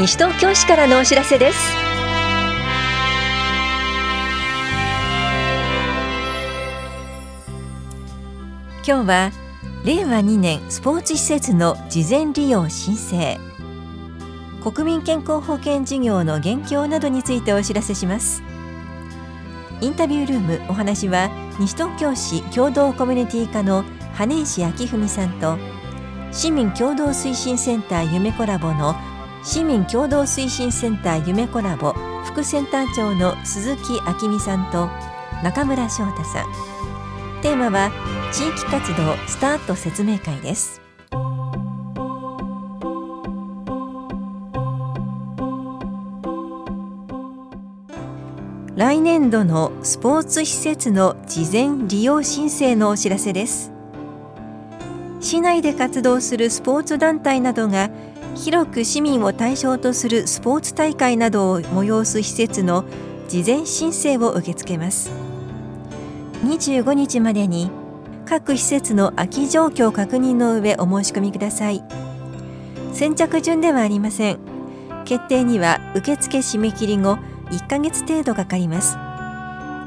西東京市からのお知らせです。今日は令和2年スポーツ施設の事前利用申請。国民健康保険事業の現況などについてお知らせします。インタビュールームお話は西東京市共同コミュニティ課の羽根石明文さんと市民共同推進センター夢コラボの市民共同推進センター夢コラボ副センター長の鈴木明美さんと中村翔太さん。テーマは地域活動スタート説明会です。来年度のスポーツ施設の事前利用申請のお知らせです。市内で活動するスポーツ団体などが広く市民を対象とするスポーツ大会などを催す施設の事前申請を受け付けます。25日までに各施設の空き状況確認の上お申し込みください。先着順ではありません。決定には受付締め切り後1ヶ月程度かかります。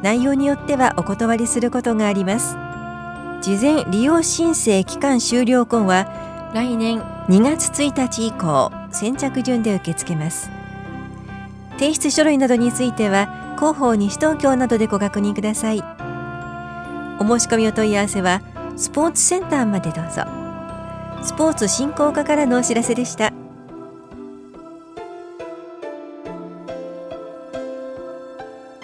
内容によってはお断りすることがあります。事前利用申請期間終了後は来年2月1日以降先着順で受け付けます。提出書類などについては広報西東京などでご確認ください。お申し込みお問い合わせはスポーツセンターまでどうぞ。スポーツ振興課からのお知らせでした。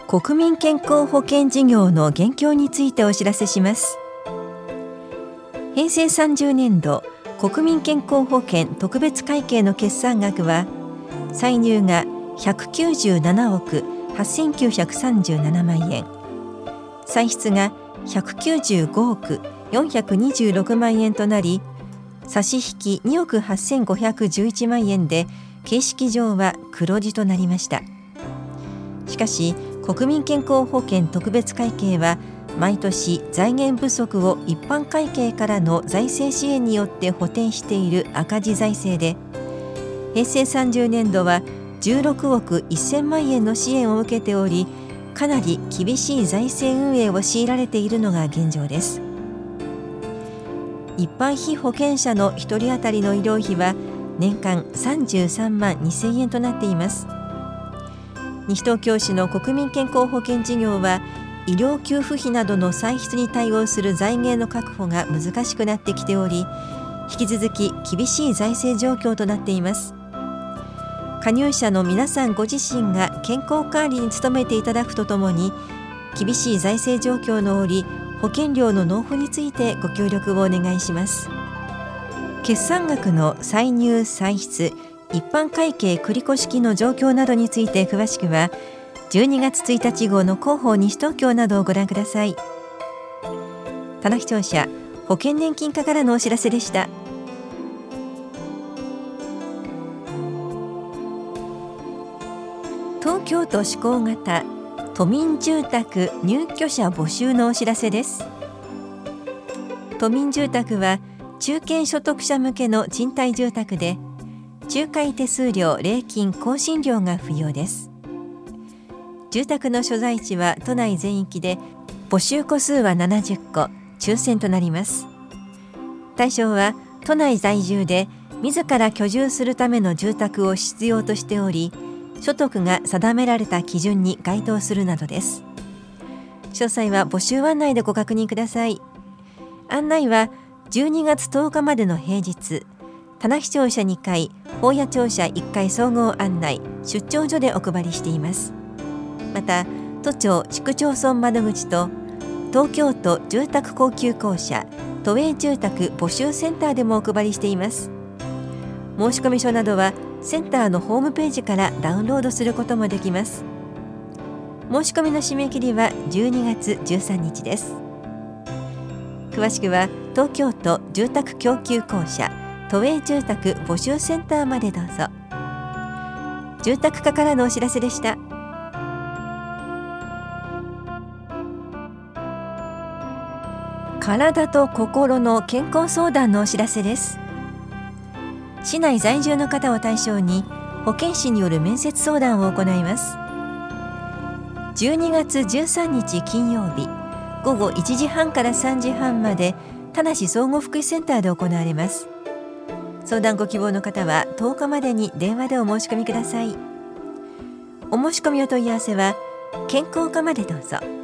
国民健康保険事業の現況についてお知らせします。平成30年度国民健康保険特別会計の決算額は歳入が197億8937万円。歳出が195億426万円となり差し引き2億8511万円で形式上は黒字となりました。しかし国民健康保険特別会計は毎年財源不足を一般会計からの財政支援によって補填している赤字財政で平成30年度は16億1000万円の支援を受けておりかなり厳しい財政運営を強いられているのが現状です。一般被保険者の1人当たりの医療費は年間33万2000円となっています。西東京市の国民健康保険事業は医療給付費などの歳出に対応する財源の確保が難しくなってきており引き続き厳しい財政状況となっています。加入者の皆さんご自身が健康管理に努めていただくとともに厳しい財政状況の折保険料の納付についてご協力をお願いします。決算額の歳入歳出一般会計繰越金の状況などについて詳しくは12月1日号の広報西東京などをご覧ください。棚視聴者保険年金課からのお知らせでした。東京都施行型都民住宅入居者募集のお知らせです。都民住宅は中堅所得者向けの賃貸住宅で仲介手数料礼金更新料が不要です。住宅の所在地は都内全域で募集戸数は70戸抽選となります。対象は都内在住で自ら居住するための住宅を必要としており所得が定められた基準に該当するなどです。詳細は募集案内でご確認ください。案内は12月10日までの平日棚視聴者2回法屋庁舎1階総合案内出張所でお配りしています。また都庁市区町村窓口と東京都住宅高級公社都営住宅募集センターでもお配りしています。申込書などはセンターのホームページからダウンロードすることもできます。申し込みの締め切りは12月13日です。詳しくは東京都住宅供給公社都営住宅募集センターまでどうぞ。住宅課からのお知らせでした。体と心の健康相談のお知らせです。市内在住の方を対象に保健師による面接相談を行います。12月13日金曜日午後1時半から3時半まで田無総合福祉センターで行われます。相談ご希望の方は10日までに電話でお申し込みください。お申し込みお問い合わせは健康課までどうぞ。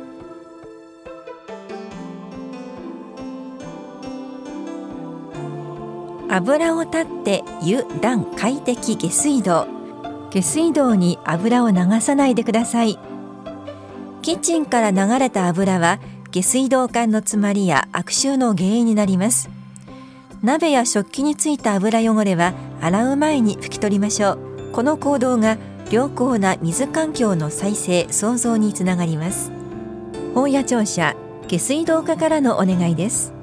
油を立って湯暖快適下水道。下水道に油を流さないでください。キッチンから流れた油は下水道管の詰まりや悪臭の原因になります。鍋や食器についた油汚れは洗う前に拭き取りましょう。この行動が良好な水環境の再生創造につながります。本屋庁舎下水道課からのお願いです。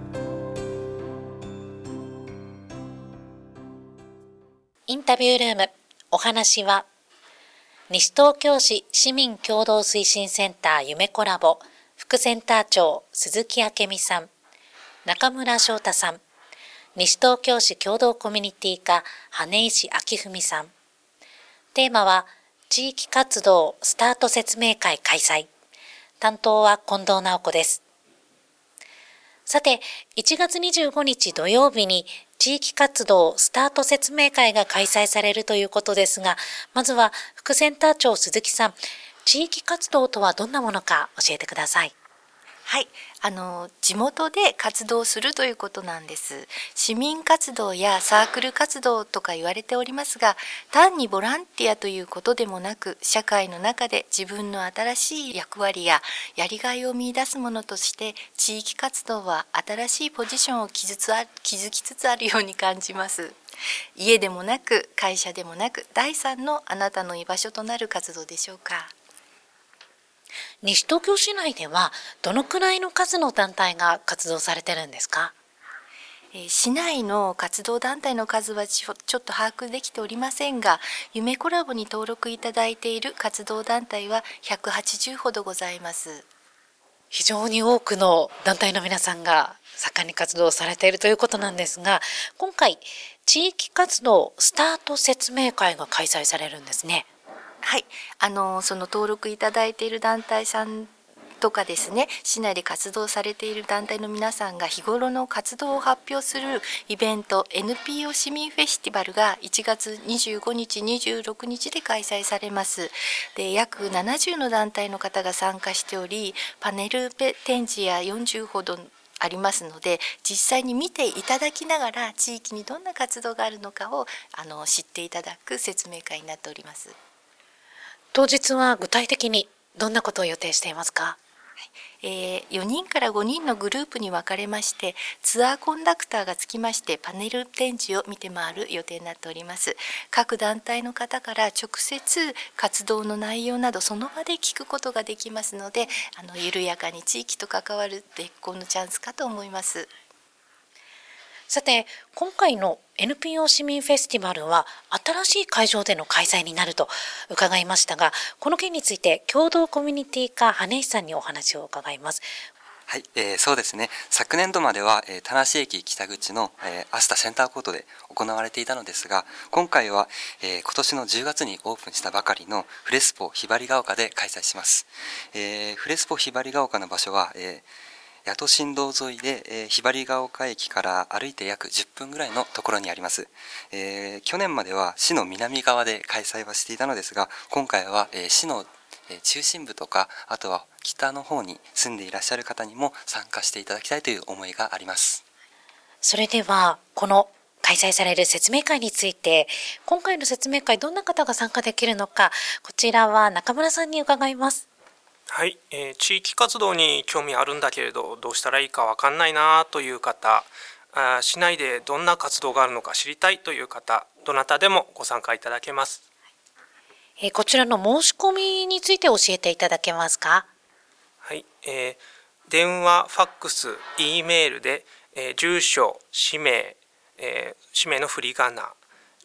タビュールーム。お話は西東京市市民共同推進センター夢コラボ。副センター長鈴木明美さん。中村翔太さん。西東京市共同コミュニティ課羽石明文さん。テーマは地域活動スタート説明会開催。担当は近藤直子です。さて1月25日土曜日に地域活動スタート説明会が開催されるということですがまずは副センター長鈴木さん地域活動とはどんなものか教えてください。はい、あの地元で活動するということなんです。市民活動やサークル活動とか言われておりますが、単にボランティアということでもなく、社会の中で自分の新しい役割ややりがいを見出すものとして、地域活動は新しいポジションを築きつつあるように感じます。家でもなく会社でもなく第三のあなたの居場所となる活動でしょうか。西東京市内ではどのくらいの数の団体が活動されてるんですか？市内の活動団体の数はちょっと把握できておりませんが夢コラボに登録いただいている活動団体は180ほどございます。非常に多くの団体の皆さんが盛んに活動されているということなんですが今回地域活動スタート説明会が開催されるんですねはい、あのその登録いただいている団体さんとかですね市内で活動されている団体の皆さんが日頃の活動を発表するイベント NPO 市民フェスティバルが1月25日26日で開催されますで約70の団体の方が参加しておりパネル展示や40ほどありますので実際に見ていただきながら地域にどんな活動があるのかをあの知っていただく説明会になっております。当日は具体的にどんなことを予定していますか？えー、4人から5人のグループに分かれましてツアーコンダクターがつきましてパネル展示を見て回る予定になっております。各団体の方から直接活動の内容などその場で聞くことができますのであの緩やかに地域と関わる絶好のチャンスかと思います。さて今回の NPO 市民フェスティバルは新しい会場での開催になると伺いましたがこの件について共同コミュニティ課羽石さんにお話を伺います。はい、えー、そうですね。昨年度までは、えー、田無駅北口の、えー、アスタセンターコートで行われていたのですが今回は、えー、今年の10月にオープンしたばかりのフレスポひばりが丘で開催します、えー、フレスポひばりが丘の場所は、えー八戸新道沿いで、えー、ひばりが丘駅から歩いて約10分ぐらいのところにあります、えー、去年までは市の南側で開催はしていたのですが今回は、えー、市の中心部とかあとは北の方に住んでいらっしゃる方にも参加していただきたいという思いがあります。それではこの開催される説明会について今回の説明会どんな方が参加できるのかこちらは中村さんに伺います。はい、えー、地域活動に興味あるんだけれどどうしたらいいか分かんないなという方あ市内でどんな活動があるのか知りたいという方どなたでもご参加いただけます、えー、こちらの申し込みについて教えていただけますか？はい、えー、電話ファックス E メールで、えー、住所氏名、えー、氏名の振り仮名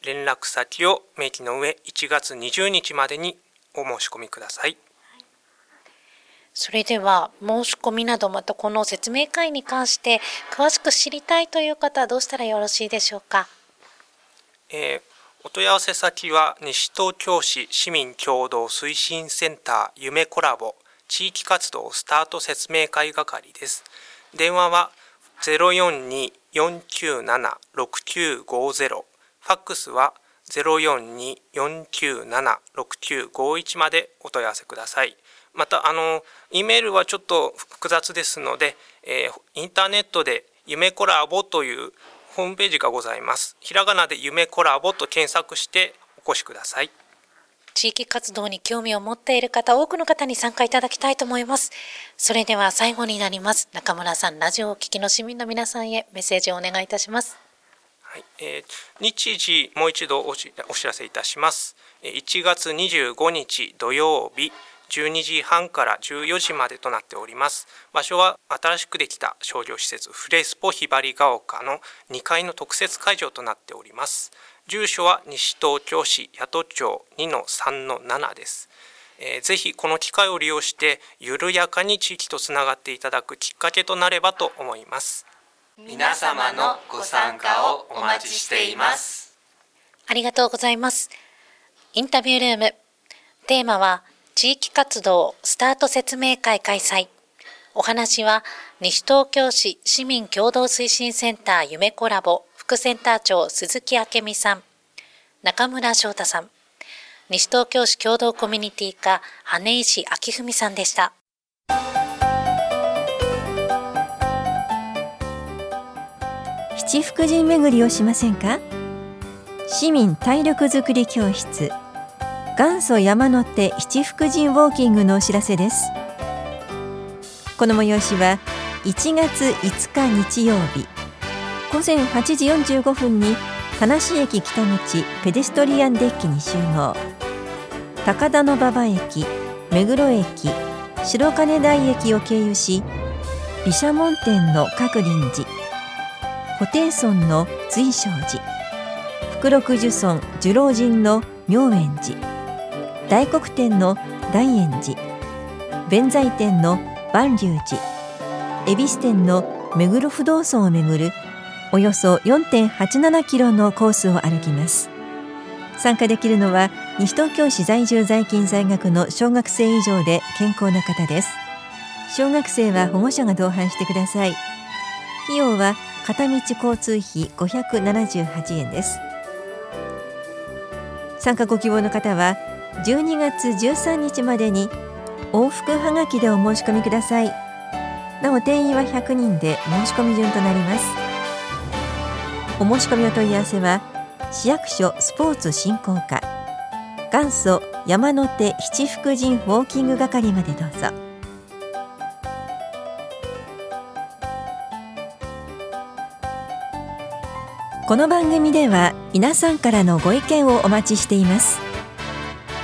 連絡先を明記の上1月20日までにお申し込みくださいそれでは申し込みなどまたこの説明会に関して詳しく知りたいという方はどうしたらよろしいでしょうか？えー、お問い合わせ先は西東京市市民共同推進センター夢コラボ地域活動スタート説明会係です。電話は042-497-6950ファックスは042-497-6951までお問い合わせください。またあの E メールはちょっと複雑ですので、えー、インターネットで夢コラボというホームページがございます。ひらがなで夢コラボと検索してお越しください。地域活動に興味を持っている方、多くの方に参加いただきたいと思います。それでは最後になります。中村さん、ラジオをお聞きの市民の皆さんへメッセージをお願いいたします。はいえー、日時もう一度お知らせいたします。1月25日土曜日12時半から14時までとなっております。場所は新しくできた商業施設フレスポひばりが丘の2階の特設会場となっております。住所は西東京市八戸町2-3-7です。えー、ぜひこの機会を利用して緩やかに地域とつながっていただくきっかけとなればと思います。皆様のご参加をお待ちしています。ありがとうございます。インタビュールーム。テーマは地域活動スタート説明会開催。お話は西東京市市民共同推進センター夢コラボ副センター長鈴木明美さん、中村翔太さん、西東京市共同コミュニティ課羽石明文さんでした。七福神巡りをしませんか？市民体力づくり教室元祖山の手七福神ウォーキングのお知らせです。この催しは1月5日日曜日。午前8時45分に田無駅北口ペデストリアンデッキに集合。高田馬場駅目黒駅白金台駅を経由し毘沙門天の各臨寺布袋村の随正寺福禄寿村寿老人の妙円寺大黒天の大円寺弁財天の万隆寺恵比寿天の目黒不動尊をめぐるおよそ4.87キロのコースを歩きます。参加できるのは西東京市在住在勤在学の小学生以上で健康な方です。小学生は保護者が同伴してください。費用は片道交通費578円です。参加ご希望の方は12月13日までに往復はがきでお申し込みください。なお定員は100人で申し込み順となります。お申し込みお問い合わせは市役所スポーツ振興課元祖山手七福神ウォーキング係までどうぞ。この番組では皆さんからのご意見をお待ちしています。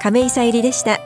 亀井さゆりでした。